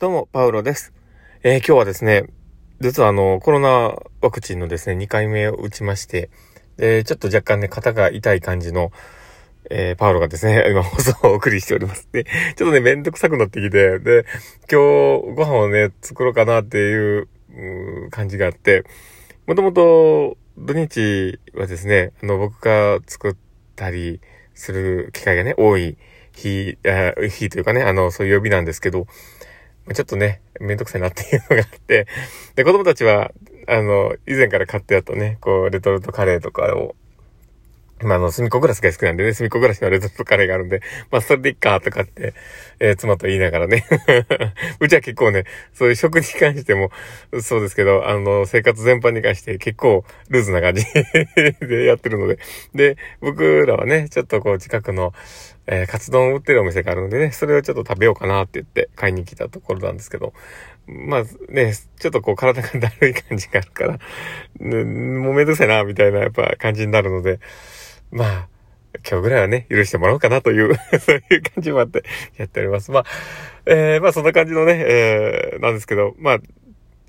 どうも、パウロです。えー、今日はですね、実はあの、コロナワクチンのですね、2回目を打ちまして、えー、ちょっと若干ね、肩が痛い感じの、えー、パウロがですね、今放送をお送りしております。で、ちょっとね、めんどくさくなってきて、で、今日ご飯をね、作ろうかなっていう、う感じがあって、もともと土日はですね、あの、僕が作ったりする機会がね、多い日、日というかね、あの、そういう曜日なんですけど、ちょっとね、めんどくさいなっていうのがあって、で、子供たちは、あの、以前から買ってあったね、こう、レトルトカレーとかを、まあ、あの、隅っこグラスが好きなんでね、隅っこグラスのレトルトカレーがあるんで、まあ、それでいっか、とかって、えー、妻と言いながらね。うちは結構ね、そういう食に関しても、そうですけど、あの、生活全般に関して結構ルーズな感じ でやってるので。で、僕らはね、ちょっとこう、近くの、えー、カツ丼売ってるお店があるのでね、それをちょっと食べようかなって言って買いに来たところなんですけど、まあね、ちょっとこう体がだるい感じがあるから、ね、もうめんどくさいな、みたいなやっぱ感じになるので、まあ、今日ぐらいはね、許してもらおうかなという そういう感じもあってやっております。まあ、えー、まあそんな感じのね、えー、なんですけど、まあ、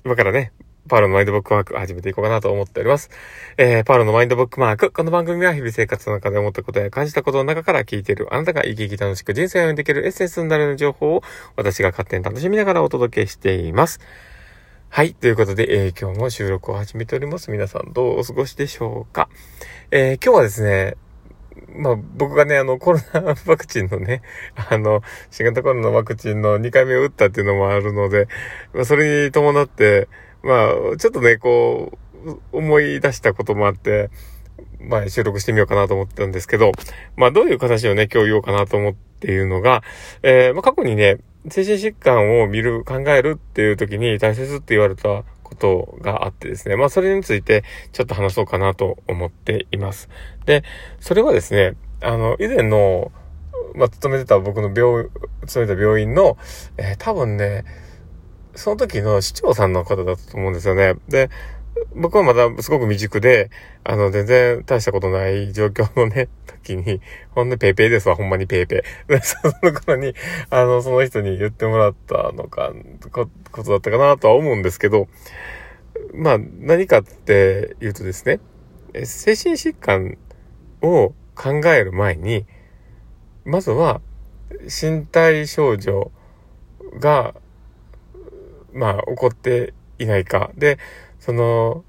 今からね、パウロのマインドブックマーク始めていこうかなと思っております。えー、パウロのマインドブックマーク。この番組は日々生活の中で思ったことや感じたことの中から聞いているあなたが生き生き楽しく人生を読んでいけるエッセンスになるような情報を私が勝手に楽しみながらお届けしています。はい。ということで、えー、今日も収録を始めております。皆さんどうお過ごしでしょうか？えー、今日はですね、まあ、僕がね、あの、コロナワクチンのね、あの、新型コロナワクチンの2回目を打ったっていうのもあるので、まあ、それに伴って、まあ、ちょっとね、こう、思い出したこともあって、まあ、収録してみようかなと思ったんですけど、まあ、どういう形をね、今日言おうかなと思っているのが、えー、まあ、過去にね、精神疾患を見る、考えるっていう時に大切って言われたことがあってですね。まあそれについてちょっと話そうかなと思っています。で、それはですね、あの、以前の、まあ勤めてた僕の病、勤めた病院の、えー、多分ね、その時の市長さんの方だったと思うんですよね。で、僕はまだすごく未熟で、あの、全然大したことない状況のね、時に、ほんでペーペーですわ、ほんまにペーペー。その頃に、あの、その人に言ってもらったのか、こことだったかなとは思うんですけど、まあ、何かって言うとですね、精神疾患を考える前に、まずは、身体症状が、まあ、起こっていないか。で、その、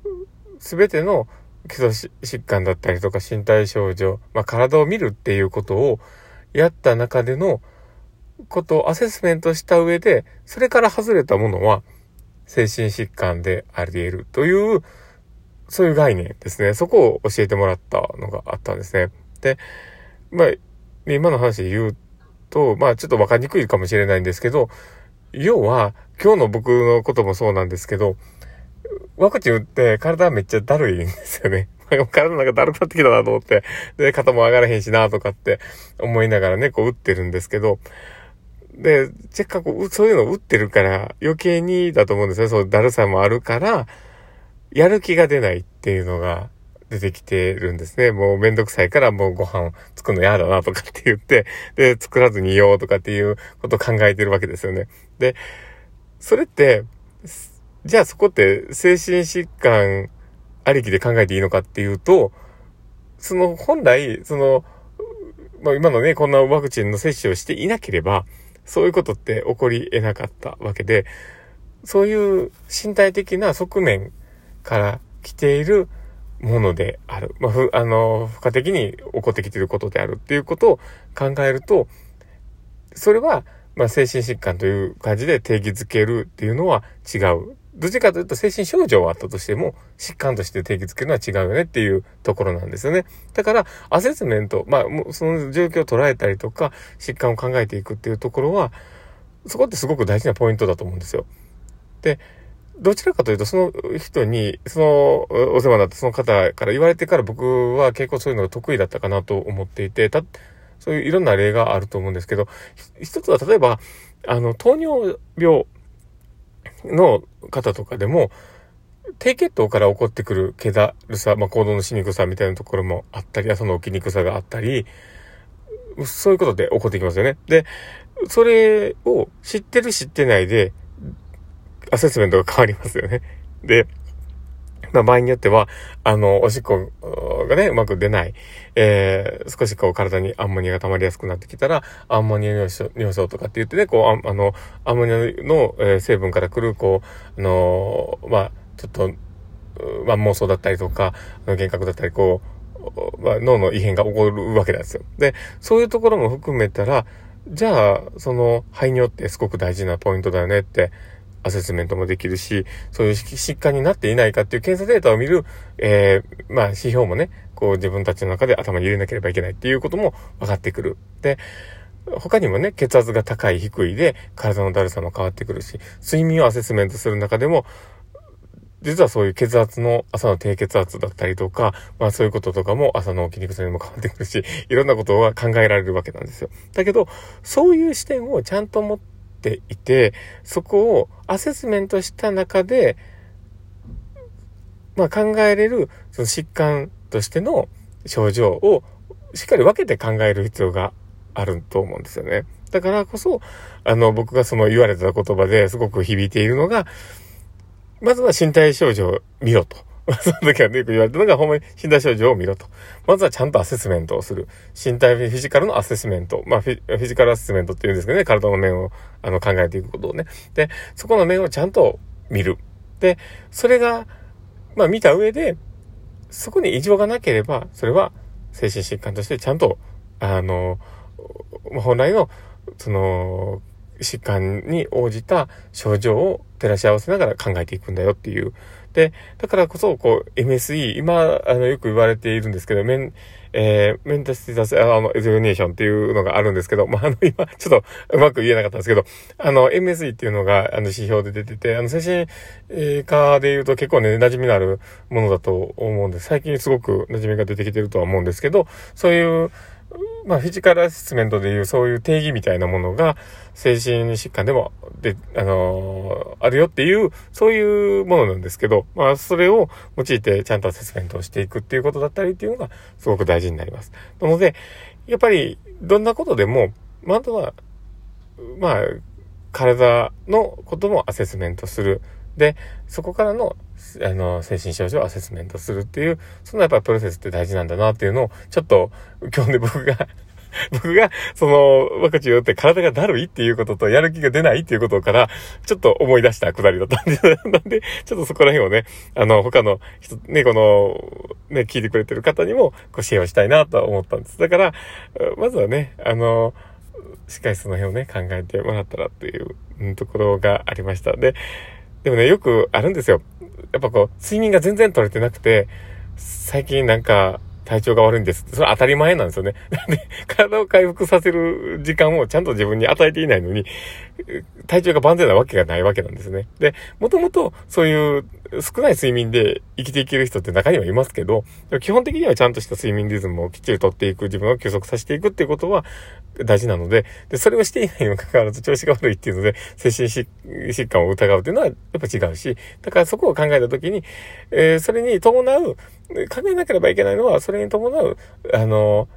すべての基礎疾患だったりとか身体症状、まあ、体を見るっていうことをやった中でのことをアセスメントした上で、それから外れたものは精神疾患であり得るという、そういう概念ですね。そこを教えてもらったのがあったんですね。で、まあ、今の話で言うと、まあちょっとわかりにくいかもしれないんですけど、要は、今日の僕のこともそうなんですけど、ワクチン打って体めっちゃだるいんですよね。体 なんかだるくなってきたなと思って、で、肩も上がらへんしなとかって思いながらね、こう打ってるんですけど、で、せっかくそういうの打ってるから余計にだと思うんですよ。そうだるさもあるから、やる気が出ないっていうのが出てきてるんですね。もうめんどくさいからもうご飯作るの嫌だなとかって言って、で、作らずにいようとかっていうことを考えてるわけですよね。で、それって、じゃあそこって精神疾患ありきで考えていいのかっていうと、その本来、その、まあ今のね、こんなワクチンの接種をしていなければ、そういうことって起こり得なかったわけで、そういう身体的な側面から来ているものである。まあ、ふ、あの、付加的に起こってきていることであるっていうことを考えると、それは、まあ、精神疾患という感じで定義づけるっていうのは違う。どっちかというと精神症状はあったとしても、疾患として定義づけるのは違うよねっていうところなんですよね。だから、アセスメント、まあ、その状況を捉えたりとか、疾患を考えていくっていうところは、そこってすごく大事なポイントだと思うんですよ。で、どちらかというと、その人に、その、お世話になったその方から言われてから僕は結構そういうのが得意だったかなと思っていて、た、そういういろんな例があると思うんですけど、一つは例えば、あの、糖尿病の方とかでも、低血糖から起こってくる気だるさ、まあ、行動のしにくさみたいなところもあったり、朝の起きにくさがあったり、そういうことで起こってきますよね。で、それを知ってる知ってないで、アセスメントが変わりますよね。で、ま、場合によっては、あの、おしっこがね、うまく出ない、えー、少しこう体にアンモニアが溜まりやすくなってきたら、アンモニア尿素尿素とかって言ってね、こう、あの、アンモニアの、え、成分から来る、こう、あのー、まあ、ちょっと、まあ、妄想だったりとか、幻覚だったり、こう、まあ、脳の異変が起こるわけなんですよ。で、そういうところも含めたら、じゃあ、その、排尿ってすごく大事なポイントだよねってアセスメントもできるし、そういう疾患になっていないかっていう検査データを見る、えー、まあ指標もね、こう自分たちの中で頭に入れなければいけないっていうことも分かってくる。で、他にもね、血圧が高い低いで体のだるさも変わってくるし、睡眠をアセスメントする中でも、実はそういう血圧の朝の低血圧だったりとか、まあそういうこととかも朝の起きにくさにも変わってくるし、いろんなことが考えられるわけなんですよ。だけど、そういう視点をちゃんと持ってていて、そこをアセスメントした中で、まあ考えれる、その疾患としての症状をしっかり分けて考える必要があると思うんですよね。だからこそ、あの、僕がその言われた言葉ですごく響いているのが、まずは身体症状を見ろと。その時はね、よく言われたのが、ほんまに身体症状を見ろと。まずはちゃんとアセスメントをする。身体フィジカルのアセスメント。まあフィ、フィジカルアセスメントって言うんですけどね、体の面をあの考えていくことをね。で、そこの面をちゃんと見る。で、それが、まあ見た上で、そこに異常がなければ、それは精神疾患としてちゃんと、あの、本来の、その、疾患に応じた症状を照らし合わせながら考えていくんだよっていう。で、だからこそ、こう、MSE、今、あの、よく言われているんですけど、メン、えー、メンタスティタス、あの、エゾネーションっていうのがあるんですけど、まあ、あの、今、ちょっとうまく言えなかったんですけど、あの、MSE っていうのが、あの、指標で出てて、あの、精神科で言うと結構ね、馴染みのあるものだと思うんです。最近すごく馴染みが出てきてるとは思うんですけど、そういう、まあ、フィジカルアセスメントでいうそういう定義みたいなものが、精神疾患でも、で、あのー、あるよっていう、そういうものなんですけど、まあ、それを用いてちゃんとアセスメントをしていくっていうことだったりっていうのが、すごく大事になります。なので、やっぱり、どんなことでも、まずは、まあ、体のこともアセスメントする。で、そこからの、あの、精神症状をアセスメントするっていう、そのやっぱプロセスって大事なんだなっていうのを、ちょっと、今日ね、僕が 僕が、その、ワクチンを打って体がだるいっていうことと、やる気が出ないっていうことから、ちょっと思い出したくだりだったんで、なんで、ちょっとそこら辺をね、あの、他の人、ね、この、ね、聞いてくれてる方にも、こう、シェアをしたいなと思ったんです。だから、まずはね、あの、しっかりその辺をね、考えてもらったらっていう、ところがありました。で、でもね、よくあるんですよ。やっぱこう、睡眠が全然取れてなくて、最近なんか、体調が悪いんです。それは当たり前なんですよね。なんで、体を回復させる時間をちゃんと自分に与えていないのに、体調が万全なわけがないわけなんですね。で、もともとそういう少ない睡眠で生きていける人って中にはいますけど、基本的にはちゃんとした睡眠リズムをきっちりとっていく、自分を休息させていくっていうことは大事なので、で、それをしていないにもかかわらず調子が悪いっていうので、精神疾患を疑うっていうのはやっぱ違うし、だからそこを考えたときに、えー、それに伴う、考えなければいけないのは、それに伴う、あの、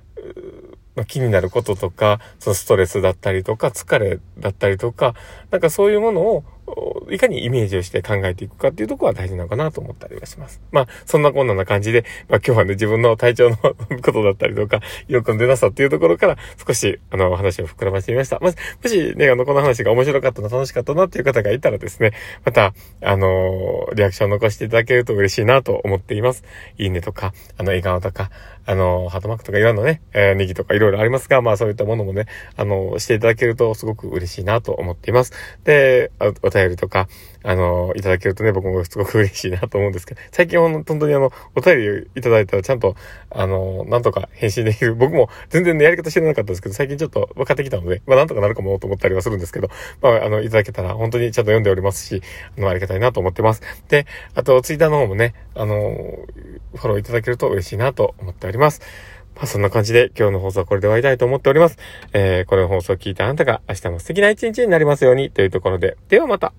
ま、気になることとか、そのストレスだったりとか、疲れだったりとか、なんかそういうものを、いかにイメージをして考えていくかっていうとこは大事なのかなと思ったりはします。まあ、そんなこんなな感じで、まあ今日はね、自分の体調のことだったりとか、よく出なさっていうところから少し、あの、話を膨らましてみました。もし、もしね、あの、この話が面白かったな、楽しかったなっていう方がいたらですね、また、あの、リアクションを残していただけると嬉しいなと思っています。いいねとか、あの、笑顔とか、あの、ハートマークとかいろんなね、えー、ネギとかいろいろありますが、まあそういったものもね、あの、していただけるとすごく嬉しいなと思っています。で、お便りとか、あの、いただけるとね、僕もすごく嬉しいなと思うんですけど、最近本当にあの、お便りいただいたらちゃんと、あの、なんとか返信できる。僕も全然ね、やり方知らなかったですけど、最近ちょっと分かってきたので、まあなんとかなるかもと思ったりはするんですけど、まああの、いただけたら本当にちゃんと読んでおりますし、あの、ありがたいなと思ってます。で、あと、ツイッターの方もね、あの、フォローいただけると嬉しいなと思っております。まあそんな感じで今日の放送はこれで終わりたいと思っております。えー、この放送を聞いたあなたが明日も素敵な一日になりますようにというところで、ではまた